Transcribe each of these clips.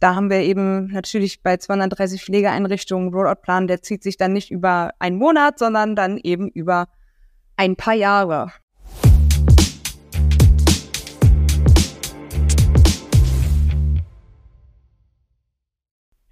da haben wir eben natürlich bei 230 Pflegeeinrichtungen Rollout-Plan, der zieht sich dann nicht über einen Monat, sondern dann eben über ein paar Jahre.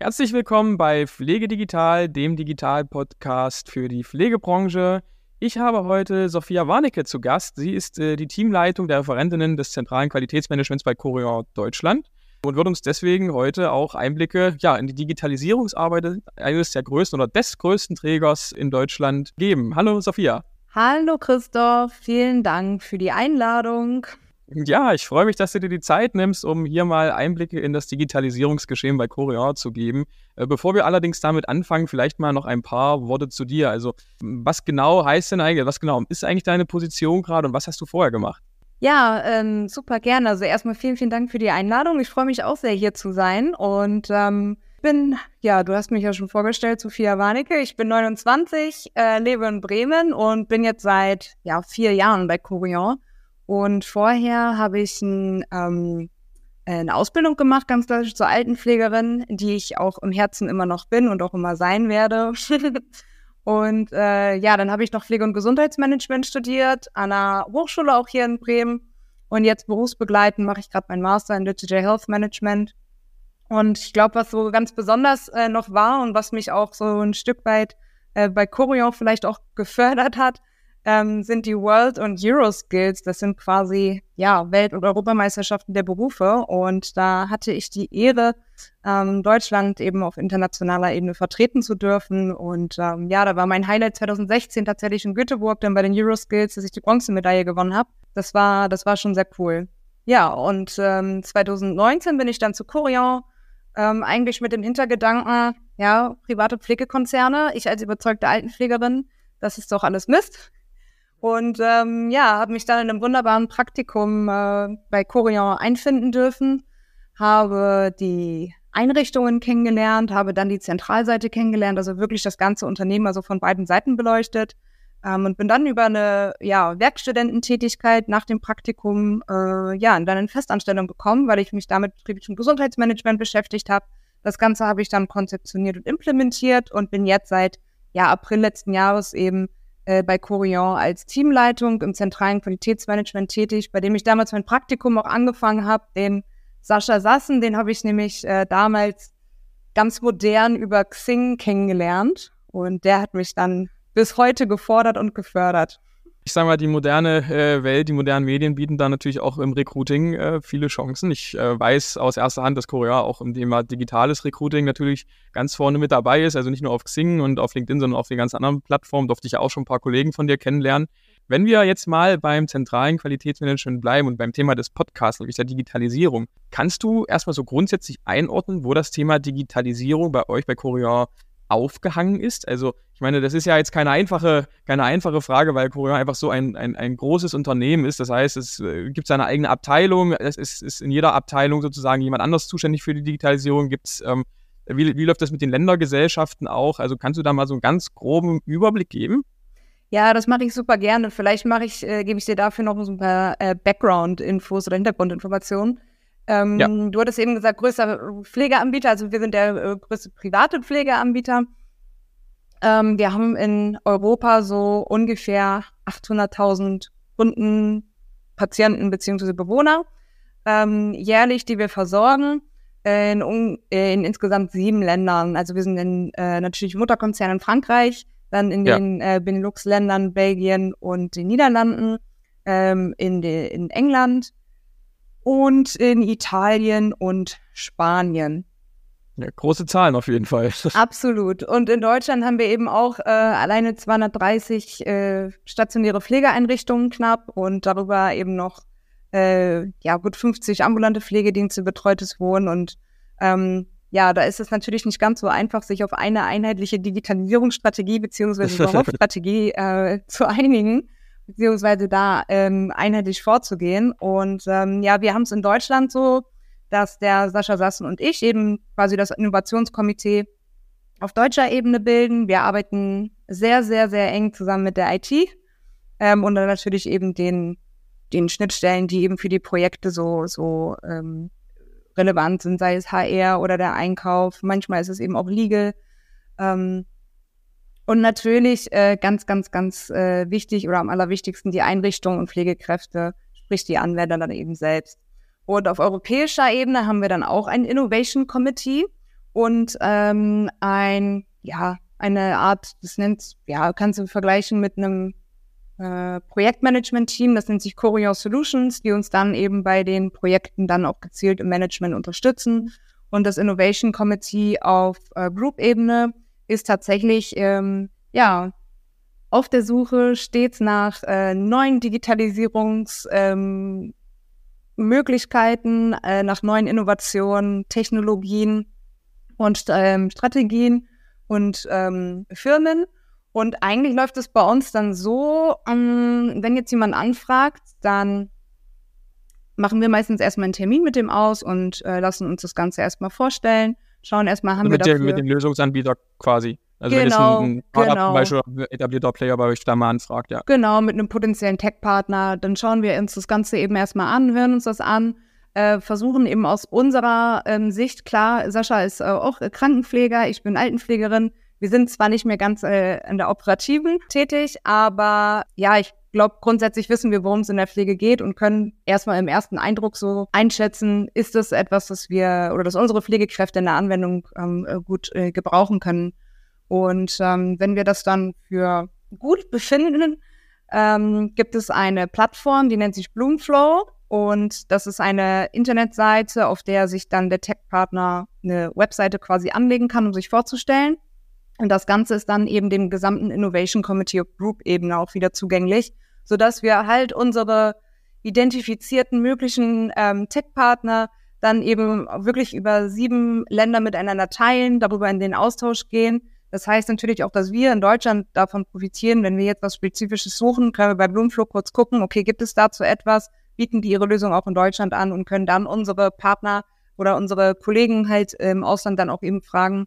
Herzlich willkommen bei Pflege Digital, dem Digital-Podcast für die Pflegebranche. Ich habe heute Sophia Warnecke zu Gast. Sie ist äh, die Teamleitung der Referentinnen des zentralen Qualitätsmanagements bei Corior Deutschland und wird uns deswegen heute auch Einblicke ja, in die Digitalisierungsarbeit eines der größten oder des größten Trägers in Deutschland geben. Hallo Sophia. Hallo Christoph, vielen Dank für die Einladung. Ja, ich freue mich, dass du dir die Zeit nimmst, um hier mal Einblicke in das Digitalisierungsgeschehen bei Corior zu geben. Äh, bevor wir allerdings damit anfangen, vielleicht mal noch ein paar Worte zu dir. Also, was genau heißt denn eigentlich, was genau ist eigentlich deine Position gerade und was hast du vorher gemacht? Ja, ähm, super gerne. Also erstmal vielen, vielen Dank für die Einladung. Ich freue mich auch sehr, hier zu sein. Und ähm, bin, ja, du hast mich ja schon vorgestellt, Sophia Warnecke. Ich bin 29, äh, lebe in Bremen und bin jetzt seit ja, vier Jahren bei Corion. Und vorher habe ich ein, ähm, eine Ausbildung gemacht, ganz klassisch zur Altenpflegerin, die ich auch im Herzen immer noch bin und auch immer sein werde. Und äh, ja, dann habe ich noch Pflege- und Gesundheitsmanagement studiert an einer Hochschule auch hier in Bremen. Und jetzt berufsbegleitend mache ich gerade meinen Master in Digital Health Management. Und ich glaube, was so ganz besonders äh, noch war und was mich auch so ein Stück weit äh, bei Corion vielleicht auch gefördert hat, ähm, sind die World- und Euro-Skills. Das sind quasi ja Welt- und Europameisterschaften der Berufe. Und da hatte ich die Ehre, ähm, Deutschland eben auf internationaler Ebene vertreten zu dürfen. Und ähm, ja, da war mein Highlight 2016 tatsächlich in Göteborg, dann bei den Euro-Skills, dass ich die Bronzemedaille gewonnen habe. Das war, das war schon sehr cool. Ja, und ähm, 2019 bin ich dann zu Corion, ähm, eigentlich mit dem Hintergedanken, ja, private Pflegekonzerne, ich als überzeugte Altenpflegerin, das ist doch alles Mist. Und ähm, ja, habe mich dann in einem wunderbaren Praktikum äh, bei Corion einfinden dürfen, habe die Einrichtungen kennengelernt, habe dann die Zentralseite kennengelernt, also wirklich das ganze Unternehmen also von beiden Seiten beleuchtet ähm, und bin dann über eine ja, Werkstudententätigkeit nach dem Praktikum äh, ja in Festanstellung gekommen, weil ich mich damit betrieblichem Gesundheitsmanagement beschäftigt habe. Das Ganze habe ich dann konzeptioniert und implementiert und bin jetzt seit ja, April letzten Jahres eben äh, bei Corion als Teamleitung im zentralen Qualitätsmanagement tätig, bei dem ich damals mein Praktikum auch angefangen habe. Den Sascha Sassen, den habe ich nämlich äh, damals ganz modern über Xing kennengelernt und der hat mich dann bis heute gefordert und gefördert ich sage mal, die moderne äh, Welt, die modernen Medien bieten da natürlich auch im Recruiting äh, viele Chancen. Ich äh, weiß aus erster Hand, dass Korea auch im Thema digitales Recruiting natürlich ganz vorne mit dabei ist. Also nicht nur auf Xing und auf LinkedIn, sondern auf den ganz anderen Plattformen. Durfte ich ja auch schon ein paar Kollegen von dir kennenlernen. Wenn wir jetzt mal beim zentralen Qualitätsmanagement bleiben und beim Thema des Podcasts, nämlich der Digitalisierung, kannst du erstmal so grundsätzlich einordnen, wo das Thema Digitalisierung bei euch bei Korea aufgehangen ist? Also ich meine, das ist ja jetzt keine einfache, keine einfache Frage, weil Korea einfach so ein, ein, ein großes Unternehmen ist. Das heißt, es äh, gibt seine eigene Abteilung, es ist, ist in jeder Abteilung sozusagen jemand anders zuständig für die Digitalisierung. Gibt's, ähm, wie, wie läuft das mit den Ländergesellschaften auch? Also kannst du da mal so einen ganz groben Überblick geben? Ja, das mache ich super gerne. Vielleicht mache ich, äh, gebe ich dir dafür noch so ein paar äh, Background-Infos oder Hintergrundinformationen. Ähm, ja. Du hattest eben gesagt, größter Pflegeanbieter, also wir sind der äh, größte private Pflegeanbieter. Ähm, wir haben in Europa so ungefähr 800.000 Kunden, Patienten bzw. Bewohner ähm, jährlich, die wir versorgen. In, in, insgesamt sieben Ländern. Also wir sind in äh, natürlich Mutterkonzern in Frankreich, dann in ja. den äh, Benelux-Ländern, Belgien und den Niederlanden, ähm, in, de, in England, und in Italien und Spanien. Ja, große Zahlen auf jeden Fall. Absolut. Und in Deutschland haben wir eben auch äh, alleine 230 äh, stationäre Pflegeeinrichtungen knapp und darüber eben noch äh, ja gut 50 ambulante Pflegedienste, betreutes Wohnen und ähm, ja, da ist es natürlich nicht ganz so einfach, sich auf eine einheitliche Digitalisierungsstrategie beziehungsweise überhaupt Strategie äh, zu einigen beziehungsweise da ähm, einheitlich vorzugehen. Und ähm, ja, wir haben es in Deutschland so, dass der Sascha Sassen und ich eben quasi das Innovationskomitee auf deutscher Ebene bilden. Wir arbeiten sehr, sehr, sehr eng zusammen mit der IT ähm, und dann natürlich eben den, den Schnittstellen, die eben für die Projekte so, so ähm, relevant sind, sei es HR oder der Einkauf. Manchmal ist es eben auch Legal. Ähm, und natürlich äh, ganz, ganz, ganz äh, wichtig oder am allerwichtigsten die Einrichtungen und Pflegekräfte, sprich die Anwender dann eben selbst. Und auf europäischer Ebene haben wir dann auch ein Innovation Committee und ähm, ein, ja, eine Art, das nennt, ja, kannst du vergleichen mit einem äh, Projektmanagement-Team, das nennt sich Choreo Solutions, die uns dann eben bei den Projekten dann auch gezielt im Management unterstützen. Und das Innovation Committee auf äh, Group-Ebene ist tatsächlich, ähm, ja, auf der Suche stets nach äh, neuen Digitalisierungsmöglichkeiten, ähm, äh, nach neuen Innovationen, Technologien und ähm, Strategien und ähm, Firmen. Und eigentlich läuft es bei uns dann so, ähm, wenn jetzt jemand anfragt, dann machen wir meistens erstmal einen Termin mit dem aus und äh, lassen uns das Ganze erstmal vorstellen. Schauen erstmal, haben also mit wir dafür... Dem, mit dem Lösungsanbieter quasi. Also genau, wenn jetzt ein, ein Partner genau. zum Beispiel etablierter Player bei euch da mal anfragt, ja. Genau, mit einem potenziellen Tech-Partner, dann schauen wir uns das Ganze eben erstmal an, hören uns das an, äh, versuchen eben aus unserer ähm, Sicht, klar, Sascha ist äh, auch Krankenpfleger, ich bin Altenpflegerin, wir sind zwar nicht mehr ganz äh, in der operativen tätig, aber ja, ich glaube, grundsätzlich wissen wir, worum es in der Pflege geht und können erstmal im ersten Eindruck so einschätzen, ist das etwas, das wir oder das unsere Pflegekräfte in der Anwendung ähm, äh, gut äh, gebrauchen können. Und ähm, wenn wir das dann für gut befinden, ähm, gibt es eine Plattform, die nennt sich Bloomflow. Und das ist eine Internetseite, auf der sich dann der Tech-Partner eine Webseite quasi anlegen kann, um sich vorzustellen. Und das Ganze ist dann eben dem gesamten Innovation Committee Group Ebene auch wieder zugänglich, sodass wir halt unsere identifizierten möglichen ähm, Tech-Partner dann eben wirklich über sieben Länder miteinander teilen, darüber in den Austausch gehen. Das heißt natürlich auch, dass wir in Deutschland davon profitieren, wenn wir jetzt was Spezifisches suchen, können wir bei Bloomflow kurz gucken, okay, gibt es dazu etwas, bieten die ihre Lösung auch in Deutschland an und können dann unsere Partner oder unsere Kollegen halt im Ausland dann auch eben fragen,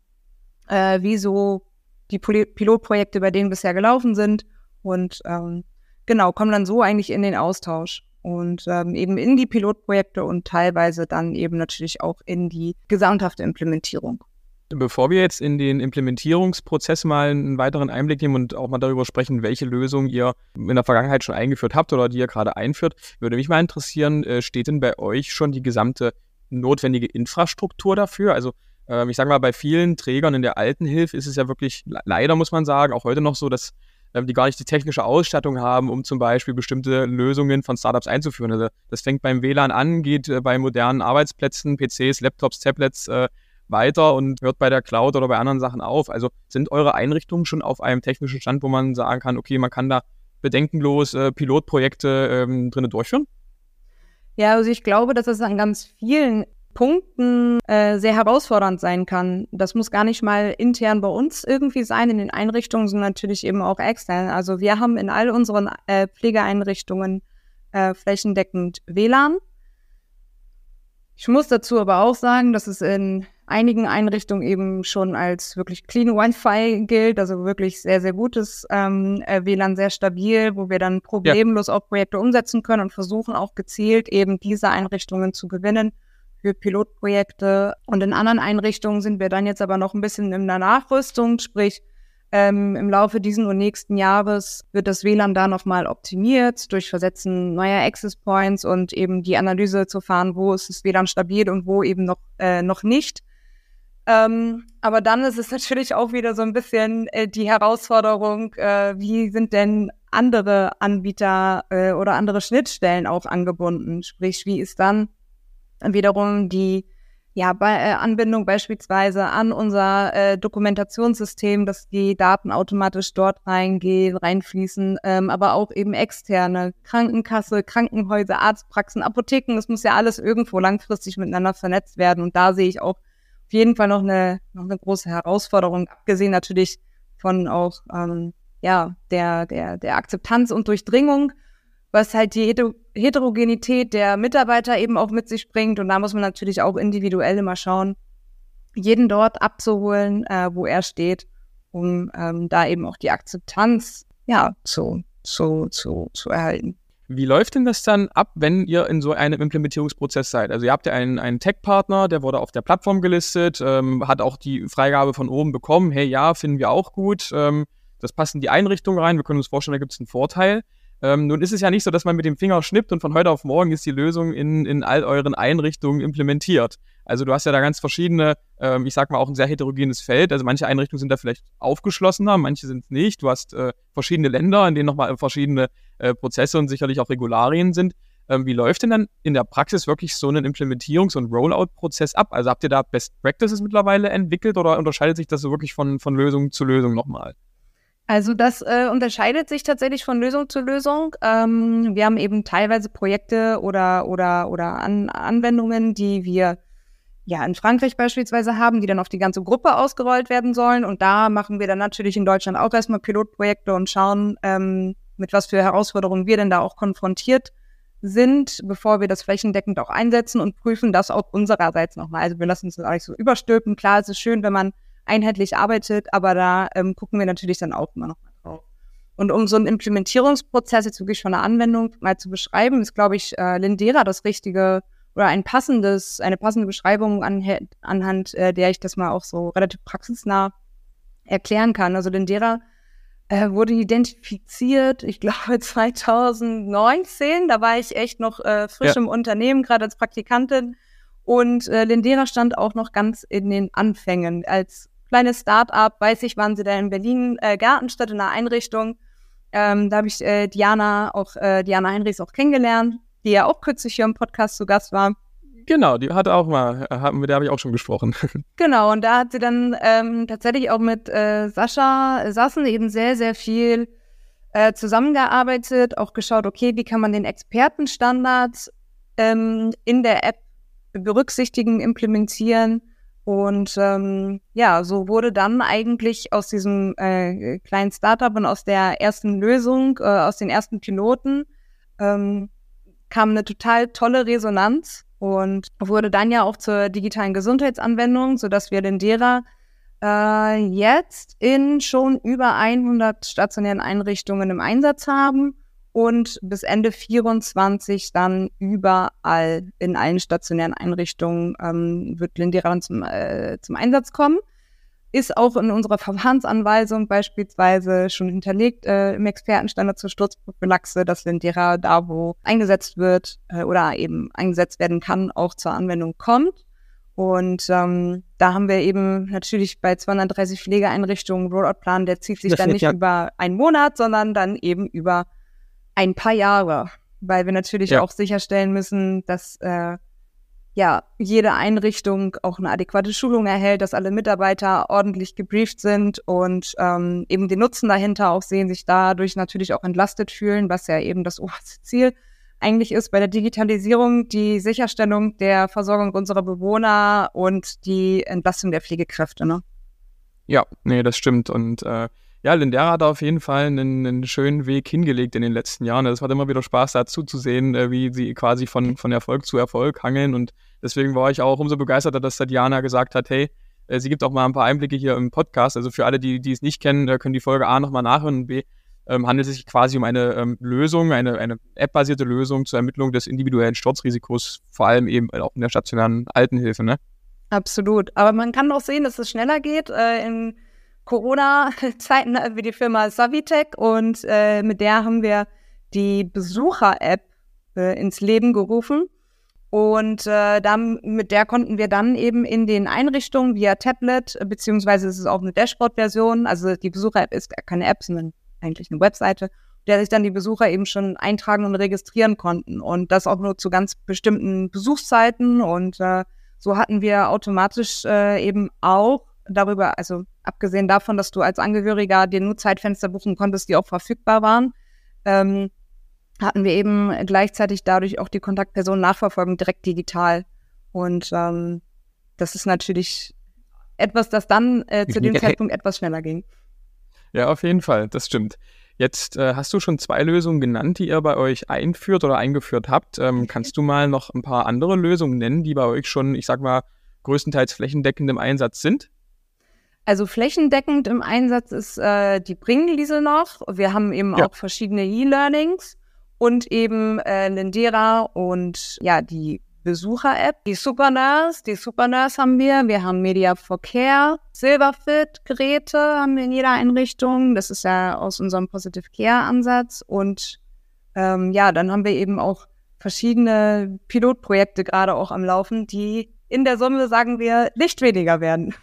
äh, wieso die Pilotprojekte bei denen bisher gelaufen sind und ähm, genau, kommen dann so eigentlich in den Austausch und ähm, eben in die Pilotprojekte und teilweise dann eben natürlich auch in die gesamthafte Implementierung. Bevor wir jetzt in den Implementierungsprozess mal einen weiteren Einblick nehmen und auch mal darüber sprechen, welche Lösungen ihr in der Vergangenheit schon eingeführt habt oder die ihr gerade einführt, würde mich mal interessieren, äh, steht denn bei euch schon die gesamte notwendige Infrastruktur dafür? Also ich sage mal, bei vielen Trägern in der Altenhilfe ist es ja wirklich, leider muss man sagen, auch heute noch so, dass ähm, die gar nicht die technische Ausstattung haben, um zum Beispiel bestimmte Lösungen von Startups einzuführen. Also das fängt beim WLAN an, geht äh, bei modernen Arbeitsplätzen, PCs, Laptops, Tablets, äh, weiter und hört bei der Cloud oder bei anderen Sachen auf? Also sind eure Einrichtungen schon auf einem technischen Stand, wo man sagen kann, okay, man kann da bedenkenlos äh, Pilotprojekte ähm, drinnen durchführen? Ja, also ich glaube, dass es an ganz vielen Punkten äh, sehr herausfordernd sein kann. Das muss gar nicht mal intern bei uns irgendwie sein in den Einrichtungen, sondern natürlich eben auch extern. Also wir haben in all unseren äh, Pflegeeinrichtungen äh, flächendeckend WLAN. Ich muss dazu aber auch sagen, dass es in einigen Einrichtungen eben schon als wirklich clean Wi-Fi gilt, also wirklich sehr, sehr gutes ähm, äh, WLAN, sehr stabil, wo wir dann problemlos ja. auch Projekte umsetzen können und versuchen auch gezielt eben diese Einrichtungen zu gewinnen für Pilotprojekte. Und in anderen Einrichtungen sind wir dann jetzt aber noch ein bisschen in der Nachrüstung, sprich ähm, Im Laufe diesen und nächsten Jahres wird das WLAN da nochmal optimiert durch Versetzen neuer Access Points und eben die Analyse zu fahren, wo ist das WLAN stabil und wo eben noch, äh, noch nicht. Ähm, aber dann ist es natürlich auch wieder so ein bisschen äh, die Herausforderung, äh, wie sind denn andere Anbieter äh, oder andere Schnittstellen auch angebunden? Sprich, wie ist dann wiederum die ja, bei, äh, Anbindung beispielsweise an unser äh, Dokumentationssystem, dass die Daten automatisch dort reingehen, reinfließen, ähm, aber auch eben externe Krankenkasse, Krankenhäuser, Arztpraxen, Apotheken, das muss ja alles irgendwo langfristig miteinander vernetzt werden. Und da sehe ich auch auf jeden Fall noch eine, noch eine große Herausforderung, abgesehen natürlich von auch ähm, ja, der, der, der Akzeptanz und Durchdringung, was halt die Heterogenität der Mitarbeiter eben auch mit sich bringt. Und da muss man natürlich auch individuell immer schauen, jeden dort abzuholen, äh, wo er steht, um ähm, da eben auch die Akzeptanz ja, zu, zu, zu, zu erhalten. Wie läuft denn das dann ab, wenn ihr in so einem Implementierungsprozess seid? Also ihr habt ja einen, einen Tech-Partner, der wurde auf der Plattform gelistet, ähm, hat auch die Freigabe von oben bekommen, hey ja, finden wir auch gut, ähm, das passt in die Einrichtung rein, wir können uns vorstellen, da gibt es einen Vorteil. Ähm, nun ist es ja nicht so, dass man mit dem Finger schnippt und von heute auf morgen ist die Lösung in, in all euren Einrichtungen implementiert. Also du hast ja da ganz verschiedene, ähm, ich sag mal auch ein sehr heterogenes Feld. Also manche Einrichtungen sind da vielleicht aufgeschlossener, manche sind es nicht. Du hast äh, verschiedene Länder, in denen nochmal verschiedene äh, Prozesse und sicherlich auch Regularien sind. Ähm, wie läuft denn dann in der Praxis wirklich so ein Implementierungs- und Rollout-Prozess ab? Also habt ihr da Best Practices mittlerweile entwickelt oder unterscheidet sich das so wirklich von, von Lösung zu Lösung nochmal? Also das äh, unterscheidet sich tatsächlich von Lösung zu Lösung. Ähm, wir haben eben teilweise Projekte oder, oder, oder An Anwendungen, die wir ja, in Frankreich beispielsweise haben, die dann auf die ganze Gruppe ausgerollt werden sollen. Und da machen wir dann natürlich in Deutschland auch erstmal Pilotprojekte und schauen, ähm, mit was für Herausforderungen wir denn da auch konfrontiert sind, bevor wir das flächendeckend auch einsetzen und prüfen das auch unsererseits nochmal. Also wir lassen uns das auch nicht so überstülpen. Klar, es ist schön, wenn man einheitlich arbeitet, aber da ähm, gucken wir natürlich dann auch immer noch mal drauf. Und um so einen Implementierungsprozess jetzt wirklich von der Anwendung mal zu beschreiben, ist, glaube ich, äh, Lindera das richtige oder ein passendes, eine passende Beschreibung an, anhand äh, der ich das mal auch so relativ praxisnah erklären kann. Also Lindera äh, wurde identifiziert, ich glaube 2019, da war ich echt noch äh, frisch ja. im Unternehmen, gerade als Praktikantin. Und äh, Lindera stand auch noch ganz in den Anfängen. Als kleines Start-up, weiß ich, waren sie da in Berlin, äh, Gartenstadt in einer Einrichtung. Ähm, da habe ich äh, Diana, auch äh, Diana Heinrichs auch kennengelernt die ja auch kürzlich hier im Podcast zu Gast war. Genau, die hatte auch mal, äh, mit der habe ich auch schon gesprochen. Genau, und da hat sie dann ähm, tatsächlich auch mit äh, Sascha Sassen eben sehr, sehr viel äh, zusammengearbeitet, auch geschaut, okay, wie kann man den Expertenstandard ähm, in der App berücksichtigen, implementieren. Und ähm, ja, so wurde dann eigentlich aus diesem äh, kleinen Startup und aus der ersten Lösung, äh, aus den ersten Piloten, ähm, kam eine total tolle Resonanz und wurde dann ja auch zur digitalen Gesundheitsanwendung, sodass wir den DERA äh, jetzt in schon über 100 stationären Einrichtungen im Einsatz haben und bis Ende 24 dann überall in allen stationären Einrichtungen ähm, wird Lindera dann zum, äh, zum Einsatz kommen ist auch in unserer Verfahrensanweisung beispielsweise schon hinterlegt äh, im Expertenstandard zur Sturzprophylaxe, dass Lindera da, wo eingesetzt wird äh, oder eben eingesetzt werden kann, auch zur Anwendung kommt. Und ähm, da haben wir eben natürlich bei 230 Pflegeeinrichtungen Rollout-Plan, der zieht sich das dann nicht ja. über einen Monat, sondern dann eben über ein paar Jahre, weil wir natürlich ja. auch sicherstellen müssen, dass äh, ja, jede Einrichtung auch eine adäquate Schulung erhält, dass alle Mitarbeiter ordentlich gebrieft sind und ähm, eben den Nutzen dahinter auch sehen, sich dadurch natürlich auch entlastet fühlen, was ja eben das oberste Ziel eigentlich ist bei der Digitalisierung, die Sicherstellung der Versorgung unserer Bewohner und die Entlastung der Pflegekräfte. Ne? Ja, nee, das stimmt. Und äh, ja, Lindera hat auf jeden Fall einen, einen, schönen Weg hingelegt in den letzten Jahren. Es hat immer wieder Spaß dazu zu sehen, äh, wie sie quasi von, von Erfolg zu Erfolg hangeln. Und deswegen war ich auch umso begeisterter, dass Tatjana gesagt hat, hey, äh, sie gibt auch mal ein paar Einblicke hier im Podcast. Also für alle, die, die es nicht kennen, äh, können die Folge A nochmal nachhören und B, ähm, handelt es sich quasi um eine ähm, Lösung, eine, eine App-basierte Lösung zur Ermittlung des individuellen Sturzrisikos, vor allem eben auch in der stationären Altenhilfe, ne? Absolut. Aber man kann auch sehen, dass es schneller geht. Äh, in Corona-Zeiten hatten wir die Firma Savitec und äh, mit der haben wir die Besucher-App äh, ins Leben gerufen. Und äh, dann, mit der konnten wir dann eben in den Einrichtungen via Tablet, beziehungsweise es ist auch eine Dashboard-Version, also die Besucher-App ist keine App, sondern eigentlich eine Webseite, der sich dann die Besucher eben schon eintragen und registrieren konnten. Und das auch nur zu ganz bestimmten Besuchszeiten. Und äh, so hatten wir automatisch äh, eben auch darüber, also abgesehen davon, dass du als Angehöriger dir nur Zeitfenster buchen konntest, die auch verfügbar waren, ähm, hatten wir eben gleichzeitig dadurch auch die Kontaktpersonen-Nachverfolgung direkt digital. Und ähm, das ist natürlich etwas, das dann äh, zu dem Zeitpunkt etwas schneller ging. Ja, auf jeden Fall, das stimmt. Jetzt äh, hast du schon zwei Lösungen genannt, die ihr bei euch einführt oder eingeführt habt. Ähm, kannst du mal noch ein paar andere Lösungen nennen, die bei euch schon, ich sag mal, größtenteils flächendeckend im Einsatz sind? Also flächendeckend im Einsatz ist äh, die Bringliese noch. Wir haben eben ja. auch verschiedene E-Learnings. und eben äh, Lindera und ja, die Besucher-App, die Supernurse, die Supernurse haben wir, wir haben Media for Care, Silverfit-Geräte haben wir in jeder Einrichtung, das ist ja aus unserem Positive Care-Ansatz und ähm, ja, dann haben wir eben auch verschiedene Pilotprojekte gerade auch am Laufen, die in der Summe, sagen wir, nicht weniger werden.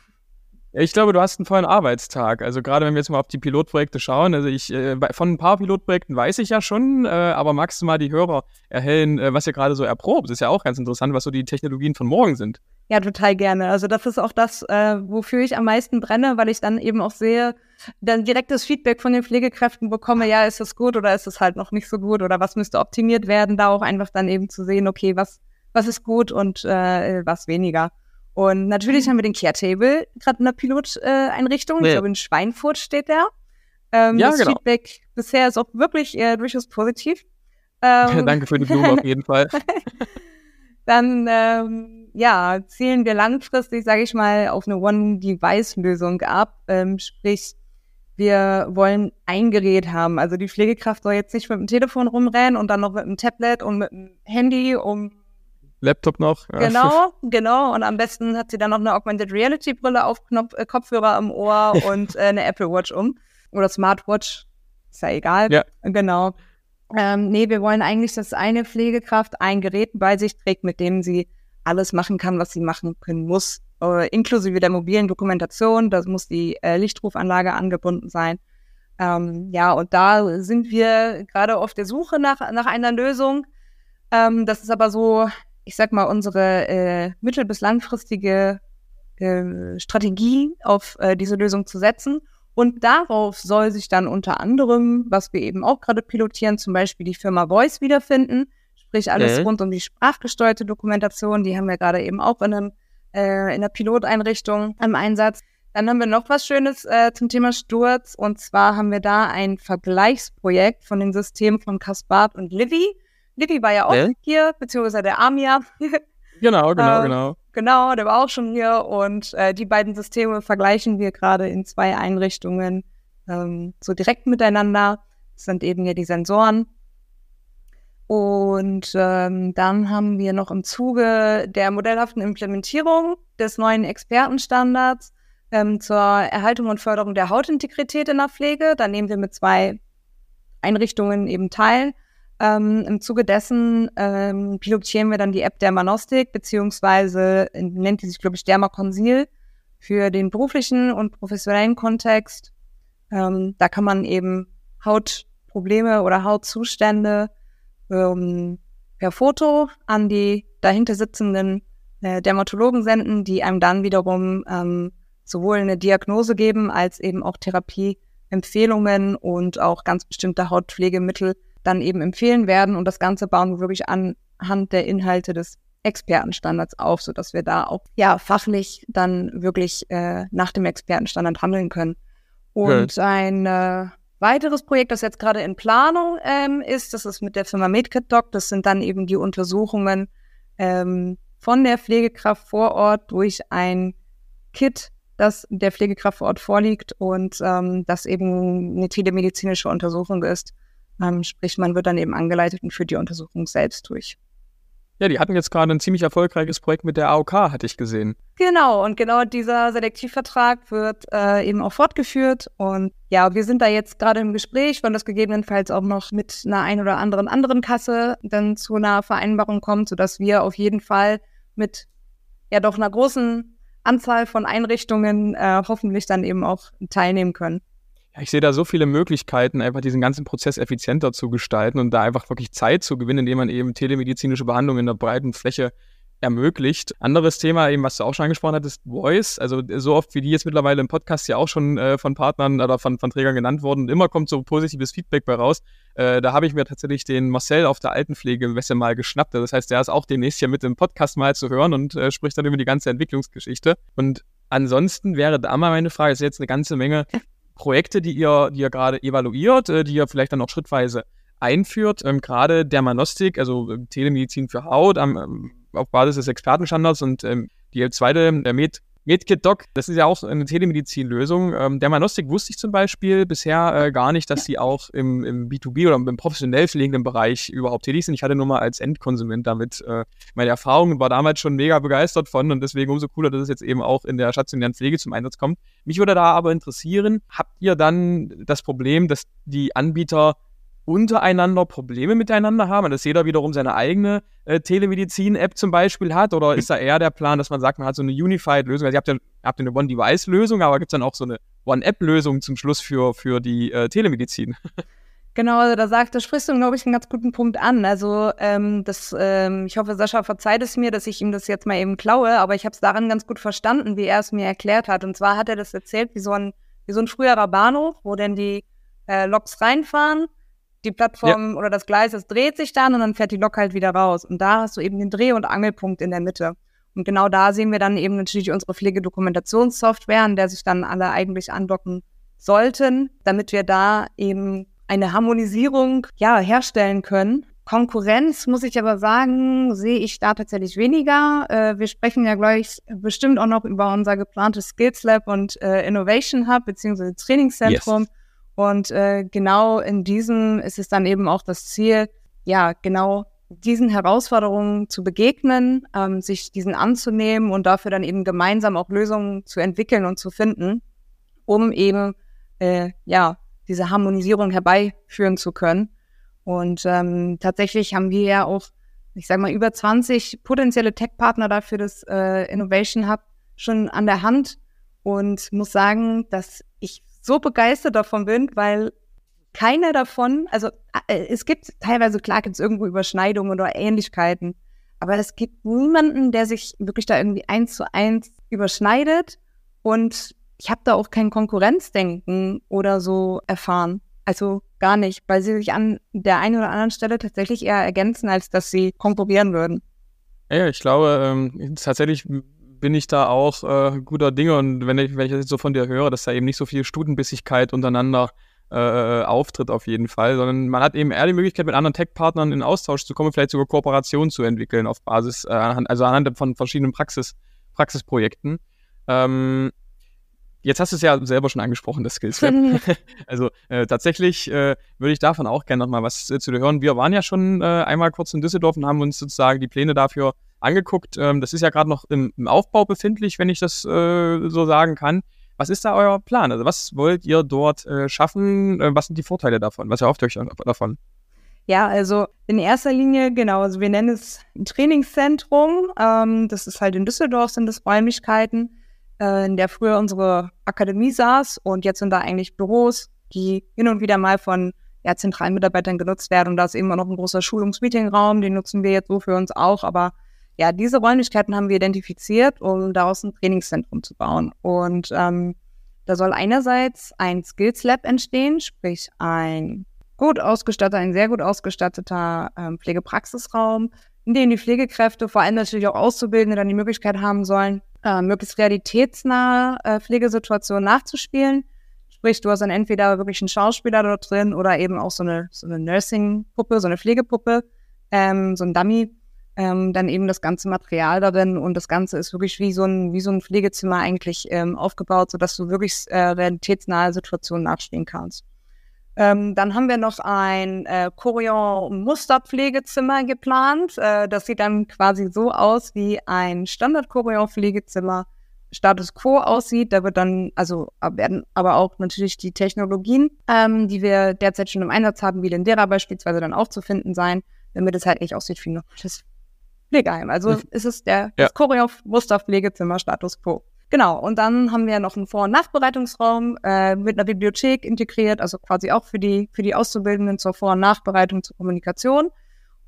Ich glaube, du hast einen vollen Arbeitstag. Also gerade wenn wir jetzt mal auf die Pilotprojekte schauen, also ich äh, von ein paar Pilotprojekten weiß ich ja schon, äh, aber magst du mal die Hörer erhellen, äh, was ihr gerade so erprobt? Das ist ja auch ganz interessant, was so die Technologien von morgen sind. Ja, total gerne. Also das ist auch das, wofür ich am meisten brenne, weil ich dann eben auch sehe, dann direktes Feedback von den Pflegekräften bekomme, ja, ist es gut oder ist es halt noch nicht so gut oder was müsste optimiert werden, da auch einfach dann eben zu sehen, okay, was, was ist gut und äh, was weniger. Und natürlich haben wir den Care Table gerade in der Piloteinrichtung. Nee. Ich glaube, in Schweinfurt steht der. Ähm, ja, das genau. Feedback bisher ist auch wirklich äh, durchaus positiv. Ähm, Danke für die Blume auf jeden Fall. Dann ähm, ja, zielen wir langfristig, sage ich mal, auf eine One-Device-Lösung ab. Ähm, sprich, wir wollen ein Gerät haben. Also die Pflegekraft soll jetzt nicht mit dem Telefon rumrennen und dann noch mit dem Tablet und mit dem Handy, um Laptop noch. Genau, genau. Und am besten hat sie dann noch eine Augmented Reality Brille auf, Knopf, äh, Kopfhörer im Ohr und äh, eine Apple Watch um. Oder Smartwatch. Ist ja egal. Ja. Genau. Ähm, nee, wir wollen eigentlich, dass eine Pflegekraft ein Gerät bei sich trägt, mit dem sie alles machen kann, was sie machen können muss. Äh, inklusive der mobilen Dokumentation. Das muss die äh, Lichtrufanlage angebunden sein. Ähm, ja, und da sind wir gerade auf der Suche nach, nach einer Lösung. Ähm, das ist aber so ich sag mal, unsere äh, mittel- bis langfristige äh, Strategie auf äh, diese Lösung zu setzen. Und darauf soll sich dann unter anderem, was wir eben auch gerade pilotieren, zum Beispiel die Firma Voice wiederfinden. Sprich, alles mhm. rund um die sprachgesteuerte Dokumentation. Die haben wir gerade eben auch in, einem, äh, in einer Piloteinrichtung im Einsatz. Dann haben wir noch was Schönes äh, zum Thema Sturz. Und zwar haben wir da ein Vergleichsprojekt von den Systemen von Kaspard und Livy. Livy war ja auch äh? hier, beziehungsweise der Amia. genau, genau, ähm, genau. Genau, der war auch schon hier und äh, die beiden Systeme vergleichen wir gerade in zwei Einrichtungen ähm, so direkt miteinander. Das sind eben hier die Sensoren. Und ähm, dann haben wir noch im Zuge der modellhaften Implementierung des neuen Expertenstandards ähm, zur Erhaltung und Förderung der Hautintegrität in der Pflege. Da nehmen wir mit zwei Einrichtungen eben teil. Ähm, Im Zuge dessen ähm, pilotieren wir dann die App Dermanostik, beziehungsweise nennt die sich, glaube ich, Dermaconsil für den beruflichen und professionellen Kontext. Ähm, da kann man eben Hautprobleme oder Hautzustände ähm, per Foto an die dahinter sitzenden äh, Dermatologen senden, die einem dann wiederum ähm, sowohl eine Diagnose geben als eben auch Therapieempfehlungen und auch ganz bestimmte Hautpflegemittel dann eben empfehlen werden. Und das Ganze bauen wir wirklich anhand der Inhalte des Expertenstandards auf, sodass wir da auch ja fachlich dann wirklich äh, nach dem Expertenstandard handeln können. Und Good. ein äh, weiteres Projekt, das jetzt gerade in Planung ähm, ist, das ist mit der Firma MedKit Doc. Das sind dann eben die Untersuchungen ähm, von der Pflegekraft vor Ort durch ein Kit, das der Pflegekraft vor Ort vorliegt und ähm, das eben eine telemedizinische Untersuchung ist. Ähm, sprich, man wird dann eben angeleitet und führt die Untersuchung selbst durch. Ja, die hatten jetzt gerade ein ziemlich erfolgreiches Projekt mit der AOK, hatte ich gesehen. Genau, und genau dieser Selektivvertrag wird äh, eben auch fortgeführt. Und ja, wir sind da jetzt gerade im Gespräch, wann das gegebenenfalls auch noch mit einer ein oder anderen anderen Kasse dann zu einer Vereinbarung kommt, sodass wir auf jeden Fall mit ja doch einer großen Anzahl von Einrichtungen äh, hoffentlich dann eben auch teilnehmen können ich sehe da so viele Möglichkeiten, einfach diesen ganzen Prozess effizienter zu gestalten und da einfach wirklich Zeit zu gewinnen, indem man eben telemedizinische Behandlung in der breiten Fläche ermöglicht. Anderes Thema, eben was du auch schon angesprochen hattest, Voice. Also so oft wie die jetzt mittlerweile im Podcast ja auch schon äh, von Partnern oder von, von Trägern genannt wurden, immer kommt so positives Feedback bei raus. Äh, da habe ich mir tatsächlich den Marcel auf der Altenpflege im mal geschnappt. Das heißt, der ist auch demnächst hier mit im Podcast mal zu hören und äh, spricht dann über die ganze Entwicklungsgeschichte. Und ansonsten wäre da mal meine Frage, ist jetzt eine ganze Menge Projekte, die ihr, die ihr gerade evaluiert, äh, die ihr vielleicht dann auch schrittweise einführt. Ähm, gerade Dermanostik, also äh, Telemedizin für Haut, ähm, auf Basis des Expertenstandards und ähm, die zweite, der Med MedKit Doc, das ist ja auch eine Telemedizinlösung. Ähm, Dermanostik wusste ich zum Beispiel bisher äh, gar nicht, dass sie auch im, im B2B oder im professionell pflegenden Bereich überhaupt tätig sind. Ich hatte nur mal als Endkonsument damit äh, meine Erfahrungen, war damals schon mega begeistert von und deswegen umso cooler, dass es jetzt eben auch in der stationären Pflege zum Einsatz kommt. Mich würde da aber interessieren, habt ihr dann das Problem, dass die Anbieter untereinander Probleme miteinander haben, dass jeder wiederum seine eigene äh, Telemedizin-App zum Beispiel hat? Oder ist da eher der Plan, dass man sagt, man hat so eine Unified-Lösung? Also ihr habt ja, habt eine One-Device-Lösung, aber gibt es dann auch so eine One-App-Lösung zum Schluss für, für die äh, Telemedizin? Genau, also da sagt, da sprichst du, glaube ich, einen ganz guten Punkt an. Also ähm, das, ähm, ich hoffe, Sascha verzeiht es mir, dass ich ihm das jetzt mal eben klaue, aber ich habe es daran ganz gut verstanden, wie er es mir erklärt hat. Und zwar hat er das erzählt wie so ein, wie so ein früherer Bahnhof, wo denn die äh, Loks reinfahren die Plattform ja. oder das Gleis, das dreht sich dann und dann fährt die Lok halt wieder raus. Und da hast du eben den Dreh- und Angelpunkt in der Mitte. Und genau da sehen wir dann eben natürlich unsere Pflegedokumentationssoftware, an der sich dann alle eigentlich andocken sollten, damit wir da eben eine Harmonisierung ja, herstellen können. Konkurrenz, muss ich aber sagen, sehe ich da tatsächlich weniger. Äh, wir sprechen ja gleich bestimmt auch noch über unser geplantes Skills Lab und äh, Innovation Hub beziehungsweise Trainingszentrum. Yes. Und äh, genau in diesem ist es dann eben auch das Ziel, ja, genau diesen Herausforderungen zu begegnen, ähm, sich diesen anzunehmen und dafür dann eben gemeinsam auch Lösungen zu entwickeln und zu finden, um eben äh, ja diese Harmonisierung herbeiführen zu können. Und ähm, tatsächlich haben wir ja auch, ich sage mal, über 20 potenzielle Tech-Partner dafür das äh, Innovation Hub schon an der Hand und muss sagen, dass ich so begeistert davon bin, weil keiner davon, also äh, es gibt teilweise, klar gibt es irgendwo Überschneidungen oder Ähnlichkeiten, aber es gibt niemanden, der sich wirklich da irgendwie eins zu eins überschneidet und ich habe da auch kein Konkurrenzdenken oder so erfahren. Also gar nicht, weil sie sich an der einen oder anderen Stelle tatsächlich eher ergänzen, als dass sie konkurrieren würden. Ja, ich glaube, ähm, tatsächlich bin ich da auch äh, guter Dinge und wenn ich, wenn ich das jetzt so von dir höre, dass da eben nicht so viel Stutenbissigkeit untereinander äh, auftritt auf jeden Fall, sondern man hat eben eher die Möglichkeit, mit anderen Tech-Partnern in Austausch zu kommen, vielleicht sogar Kooperationen zu entwickeln auf Basis, äh, also anhand von verschiedenen Praxis, Praxisprojekten. Ähm, Jetzt hast du es ja selber schon angesprochen, das Skills Lab. also äh, tatsächlich äh, würde ich davon auch gerne nochmal was äh, zu dir hören. Wir waren ja schon äh, einmal kurz in Düsseldorf und haben uns sozusagen die Pläne dafür angeguckt. Ähm, das ist ja gerade noch im, im, Aufbau befindlich, wenn ich das äh, so sagen kann. Was ist da euer Plan? Also was wollt ihr dort äh, schaffen? was sind die Vorteile davon? Was erhofft ihr euch davon? Ja, also in erster Linie, genau, also wir nennen es ein Trainingszentrum. Ähm, das ist halt in Düsseldorf, sind das Räumlichkeiten äh, in der früher unsere Akademie saß. Und jetzt sind da eigentlich Büros, die hin und wieder mal von ja, zentralen Mitarbeitern genutzt werden. Und da ist eben auch noch ein großer Schulungsmeetingraum, den nutzen wir jetzt so für uns auch. Aber ja, diese Räumlichkeiten haben wir identifiziert, um daraus ein Trainingszentrum zu bauen. Und ähm, da soll einerseits ein Skills Lab entstehen, sprich ein gut ausgestatteter, ein sehr gut ausgestatteter ähm, Pflegepraxisraum, in dem die Pflegekräfte, vor allem natürlich auch Auszubildende, dann die Möglichkeit haben sollen, äh, möglichst realitätsnahe äh, Pflegesituationen nachzuspielen. Sprich, du hast dann entweder wirklich einen Schauspieler dort drin oder eben auch so eine, so eine Nursing-Puppe, so eine Pflegepuppe, ähm, so ein Dummy, ähm, dann eben das ganze Material darin und das Ganze ist wirklich wie so ein, wie so ein Pflegezimmer eigentlich ähm, aufgebaut, sodass du wirklich äh, realitätsnahe Situationen nachspielen kannst. Ähm, dann haben wir noch ein äh, Chorion-Musterpflegezimmer geplant. Äh, das sieht dann quasi so aus, wie ein Standard-Chorion-Pflegezimmer Status Quo aussieht. Da wird dann, also werden aber auch natürlich die Technologien, ähm, die wir derzeit schon im Einsatz haben, wie Lindera beispielsweise, dann auch zu finden sein, damit es halt nicht aussieht wie ein Pflegeheim. Also mhm. ist es der ja. das Chorion-Musterpflegezimmer Status Quo. Genau, und dann haben wir noch einen Vor- und Nachbereitungsraum äh, mit einer Bibliothek integriert, also quasi auch für die, für die Auszubildenden zur Vor- und Nachbereitung, zur Kommunikation.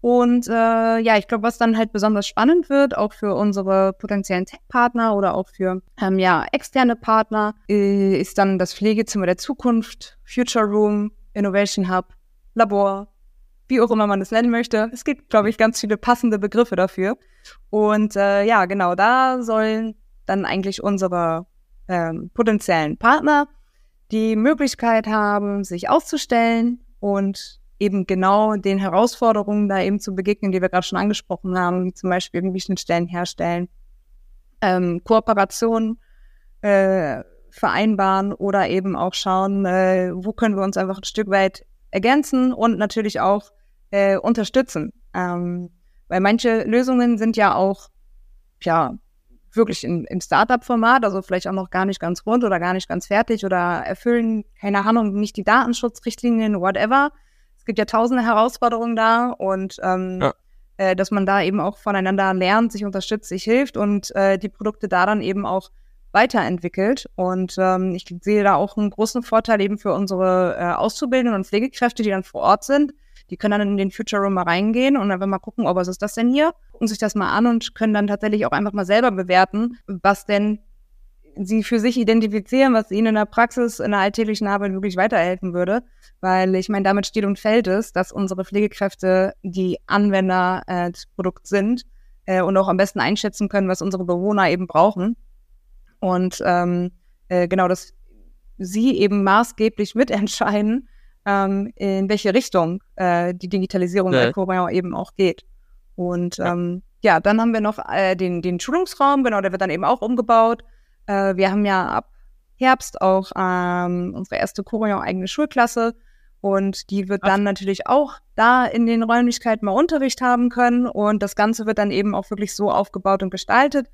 Und äh, ja, ich glaube, was dann halt besonders spannend wird, auch für unsere potenziellen Tech-Partner oder auch für ähm, ja, externe Partner, äh, ist dann das Pflegezimmer der Zukunft, Future Room, Innovation Hub, Labor, wie auch immer man es nennen möchte. Es gibt, glaube ich, ganz viele passende Begriffe dafür. Und äh, ja, genau, da sollen dann eigentlich unsere ähm, potenziellen Partner die Möglichkeit haben, sich auszustellen und eben genau den Herausforderungen da eben zu begegnen, die wir gerade schon angesprochen haben, wie zum Beispiel irgendwie Schnittstellen herstellen, ähm, Kooperationen äh, vereinbaren oder eben auch schauen, äh, wo können wir uns einfach ein Stück weit ergänzen und natürlich auch äh, unterstützen. Ähm, weil manche Lösungen sind ja auch, ja, wirklich in, im Startup-Format, also vielleicht auch noch gar nicht ganz rund oder gar nicht ganz fertig oder erfüllen, keine Ahnung, nicht die Datenschutzrichtlinien, whatever. Es gibt ja tausende Herausforderungen da und ähm, ja. äh, dass man da eben auch voneinander lernt, sich unterstützt, sich hilft und äh, die Produkte da dann eben auch weiterentwickelt. Und ähm, ich sehe da auch einen großen Vorteil eben für unsere äh, Auszubildenden und Pflegekräfte, die dann vor Ort sind. Die können dann in den Future Room mal reingehen und einfach mal gucken, oh, was ist das denn hier? Gucken sich das mal an und können dann tatsächlich auch einfach mal selber bewerten, was denn sie für sich identifizieren, was ihnen in der Praxis, in der alltäglichen Arbeit wirklich weiterhelfen würde. Weil ich meine, damit steht und fällt es, dass unsere Pflegekräfte die Anwender äh, des Produkts sind äh, und auch am besten einschätzen können, was unsere Bewohner eben brauchen. Und ähm, äh, genau, dass sie eben maßgeblich mitentscheiden, ähm, in welche Richtung äh, die Digitalisierung ja. der Corian eben auch geht. Und ja. Ähm, ja, dann haben wir noch äh, den, den Schulungsraum, genau, der wird dann eben auch umgebaut. Äh, wir haben ja ab Herbst auch ähm, unsere erste Corian eigene Schulklasse und die wird dann natürlich auch da in den Räumlichkeiten mal Unterricht haben können und das Ganze wird dann eben auch wirklich so aufgebaut und gestaltet,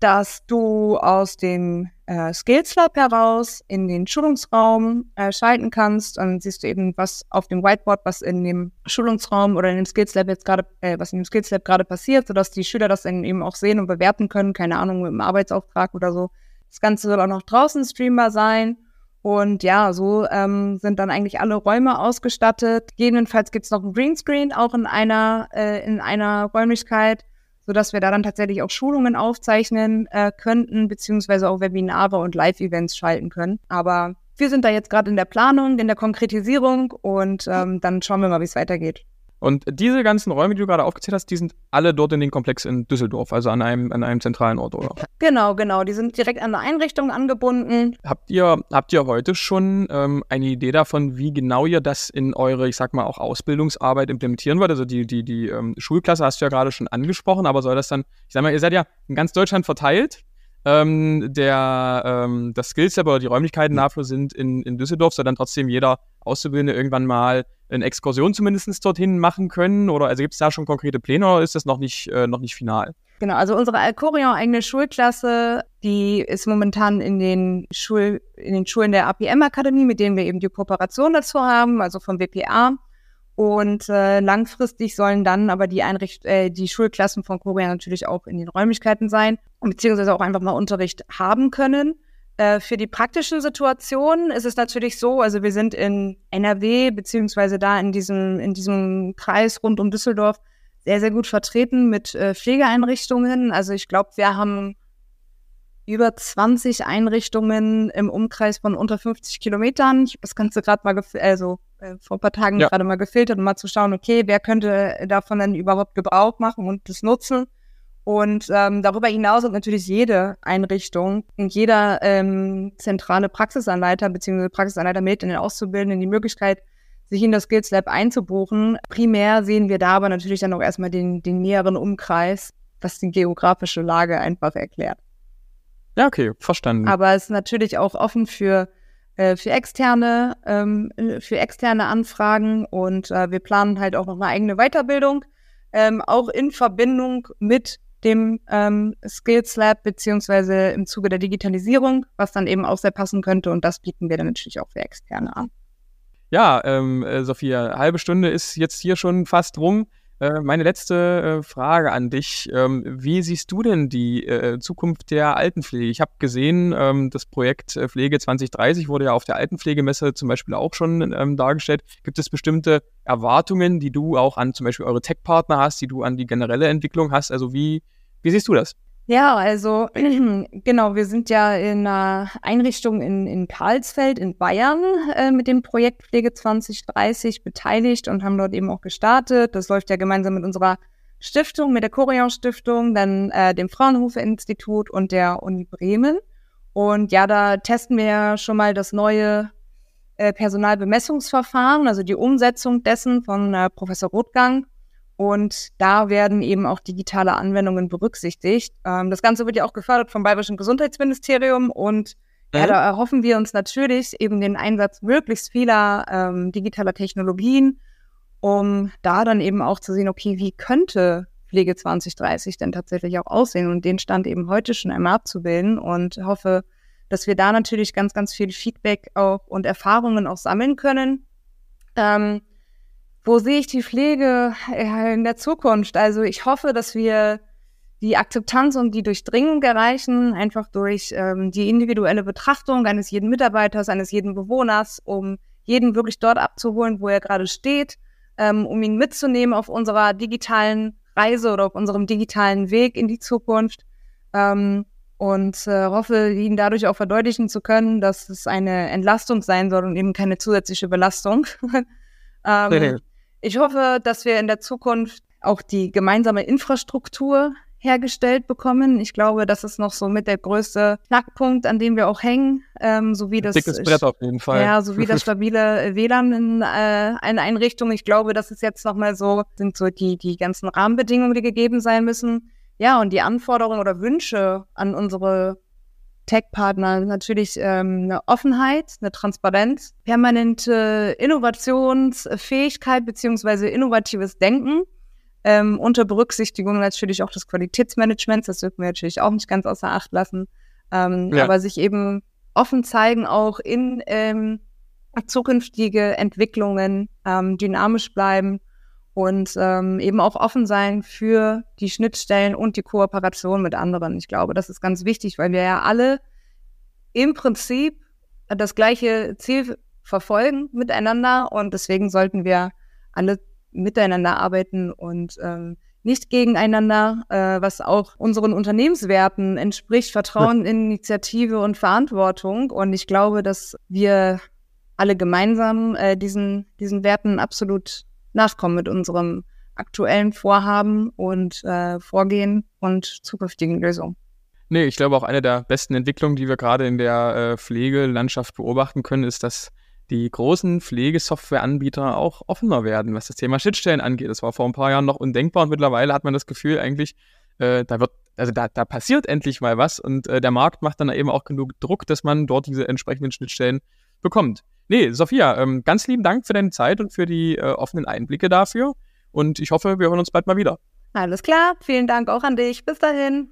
dass du aus dem äh, Skills Lab heraus in den Schulungsraum äh, schalten kannst. Dann siehst du eben, was auf dem Whiteboard, was in dem Schulungsraum oder in dem Skills Lab jetzt gerade, äh, was in dem Skills Lab gerade passiert, sodass die Schüler das dann eben auch sehen und bewerten können. Keine Ahnung, mit einem Arbeitsauftrag oder so. Das Ganze soll auch noch draußen streambar sein. Und ja, so ähm, sind dann eigentlich alle Räume ausgestattet. Gegebenenfalls gibt es noch ein Greenscreen auch in einer, äh, in einer Räumlichkeit sodass wir da dann tatsächlich auch Schulungen aufzeichnen äh, könnten, beziehungsweise auch Webinare und Live-Events schalten können. Aber wir sind da jetzt gerade in der Planung, in der Konkretisierung und ähm, dann schauen wir mal, wie es weitergeht. Und diese ganzen Räume, die du gerade aufgezählt hast, die sind alle dort in den Komplex in Düsseldorf, also an einem, an einem zentralen Ort, oder? Genau, genau. Die sind direkt an der Einrichtung angebunden. Habt ihr, habt ihr heute schon ähm, eine Idee davon, wie genau ihr das in eure, ich sag mal, auch Ausbildungsarbeit implementieren wollt? Also die, die, die ähm, Schulklasse hast du ja gerade schon angesprochen, aber soll das dann, ich sag mal, ihr seid ja in ganz Deutschland verteilt. Ähm, der, ähm, das Skillset oder die Räumlichkeiten dafür sind in, in Düsseldorf, soll dann trotzdem jeder Auszubildende irgendwann mal eine Exkursion zumindest dorthin machen können? Oder also gibt es da schon konkrete Pläne oder ist das noch nicht, äh, noch nicht final? Genau, also unsere Alcorion eigene Schulklasse, die ist momentan in den, Schul in den Schulen der APM-Akademie, mit denen wir eben die Kooperation dazu haben, also vom WPA. Und äh, langfristig sollen dann aber die, Einricht äh, die Schulklassen von Korea natürlich auch in den Räumlichkeiten sein, beziehungsweise auch einfach mal Unterricht haben können. Äh, für die praktischen Situationen ist es natürlich so, also wir sind in NRW, beziehungsweise da in diesem, in diesem Kreis rund um Düsseldorf sehr, sehr gut vertreten mit äh, Pflegeeinrichtungen. Also ich glaube, wir haben über 20 Einrichtungen im Umkreis von unter 50 Kilometern. Ich habe das Ganze gerade mal, also äh, vor ein paar Tagen ja. gerade mal gefiltert, um mal zu schauen, okay, wer könnte davon denn überhaupt Gebrauch machen und das nutzen. Und ähm, darüber hinaus hat natürlich jede Einrichtung und jeder ähm, zentrale Praxisanleiter bzw. Praxisanleiter mit in den Auszubildenden die Möglichkeit, sich in das Skills Lab einzubuchen. Primär sehen wir da aber natürlich dann auch erstmal den, den näheren Umkreis, was die geografische Lage einfach erklärt. Ja, okay, verstanden. Aber es ist natürlich auch offen für, äh, für externe, ähm, für externe Anfragen und äh, wir planen halt auch noch eine eigene Weiterbildung, ähm, auch in Verbindung mit dem ähm, Skills Lab beziehungsweise im Zuge der Digitalisierung, was dann eben auch sehr passen könnte und das bieten wir dann natürlich auch für Externe an. Ja, ähm, äh, Sophia, halbe Stunde ist jetzt hier schon fast rum. Äh, meine letzte äh, Frage an dich. Ähm, wie siehst du denn die äh, Zukunft der Altenpflege? Ich habe gesehen, ähm, das Projekt Pflege 2030 wurde ja auf der Altenpflegemesse zum Beispiel auch schon ähm, dargestellt. Gibt es bestimmte Erwartungen, die du auch an zum Beispiel eure Tech-Partner hast, die du an die generelle Entwicklung hast? Also wie, wie siehst du das? Ja, also genau, wir sind ja in einer Einrichtung in, in Karlsfeld in Bayern äh, mit dem Projekt Pflege 2030 beteiligt und haben dort eben auch gestartet. Das läuft ja gemeinsam mit unserer Stiftung, mit der Corian Stiftung, dann äh, dem Fraunhofer Institut und der Uni Bremen. Und ja, da testen wir ja schon mal das neue äh, Personalbemessungsverfahren, also die Umsetzung dessen von äh, Professor Rothgang Und da werden eben auch digitale Anwendungen berücksichtigt. Ähm, das Ganze wird ja auch gefördert vom Bayerischen Gesundheitsministerium und mhm. ja, da erhoffen wir uns natürlich eben den Einsatz möglichst vieler ähm, digitaler Technologien, um da dann eben auch zu sehen, okay, wie könnte Pflege 2030 denn tatsächlich auch aussehen und den Stand eben heute schon einmal abzubilden und hoffe, dass wir da natürlich ganz, ganz viel Feedback auch und Erfahrungen auch sammeln können. Ähm, wo sehe ich die Pflege äh, in der Zukunft? Also ich hoffe, dass wir die Akzeptanz und die Durchdringung erreichen, einfach durch ähm, die individuelle Betrachtung eines jeden Mitarbeiters, eines jeden Bewohners, um jeden wirklich dort abzuholen, wo er gerade steht, ähm, um ihn mitzunehmen auf unserer digitalen Reise oder auf unserem digitalen Weg in die Zukunft. Ähm, und äh, hoffe, Ihnen dadurch auch verdeutlichen zu können, dass es eine Entlastung sein soll und eben keine zusätzliche Belastung. ähm, ich hoffe, dass wir in der Zukunft auch die gemeinsame Infrastruktur hergestellt bekommen. Ich glaube, das ist noch so mit der größte Knackpunkt, an dem wir auch hängen, ähm, so wie das dickes Brett auf jeden Fall. Ja, so wie das stabile WLAN in äh, eine Einrichtung. Ich glaube, das ist jetzt noch mal so sind so die die ganzen Rahmenbedingungen, die gegeben sein müssen. Ja, und die Anforderungen oder Wünsche an unsere Tech-Partner natürlich ähm, eine Offenheit, eine Transparenz, permanente Innovationsfähigkeit beziehungsweise innovatives Denken ähm, unter Berücksichtigung natürlich auch des Qualitätsmanagements. Das dürfen wir natürlich auch nicht ganz außer Acht lassen, ähm, ja. aber sich eben offen zeigen auch in ähm, zukünftige Entwicklungen, ähm, dynamisch bleiben und ähm, eben auch offen sein für die Schnittstellen und die Kooperation mit anderen. Ich glaube, das ist ganz wichtig, weil wir ja alle im Prinzip das gleiche Ziel verfolgen miteinander und deswegen sollten wir alle miteinander arbeiten und ähm, nicht gegeneinander, äh, was auch unseren Unternehmenswerten entspricht, Vertrauen, Initiative und Verantwortung. Und ich glaube, dass wir alle gemeinsam äh, diesen, diesen Werten absolut nachkommen mit unserem aktuellen Vorhaben und äh, Vorgehen und zukünftigen Lösungen. Nee, ich glaube auch eine der besten Entwicklungen, die wir gerade in der äh, Pflegelandschaft beobachten können, ist, dass die großen Pflegesoftwareanbieter auch offener werden, was das Thema Schnittstellen angeht. Das war vor ein paar Jahren noch undenkbar und mittlerweile hat man das Gefühl eigentlich, äh, da wird, also da, da passiert endlich mal was und äh, der Markt macht dann eben auch genug Druck, dass man dort diese entsprechenden Schnittstellen bekommt. Nee, Sophia, ähm, ganz lieben Dank für deine Zeit und für die äh, offenen Einblicke dafür. Und ich hoffe, wir hören uns bald mal wieder. Alles klar, vielen Dank auch an dich. Bis dahin.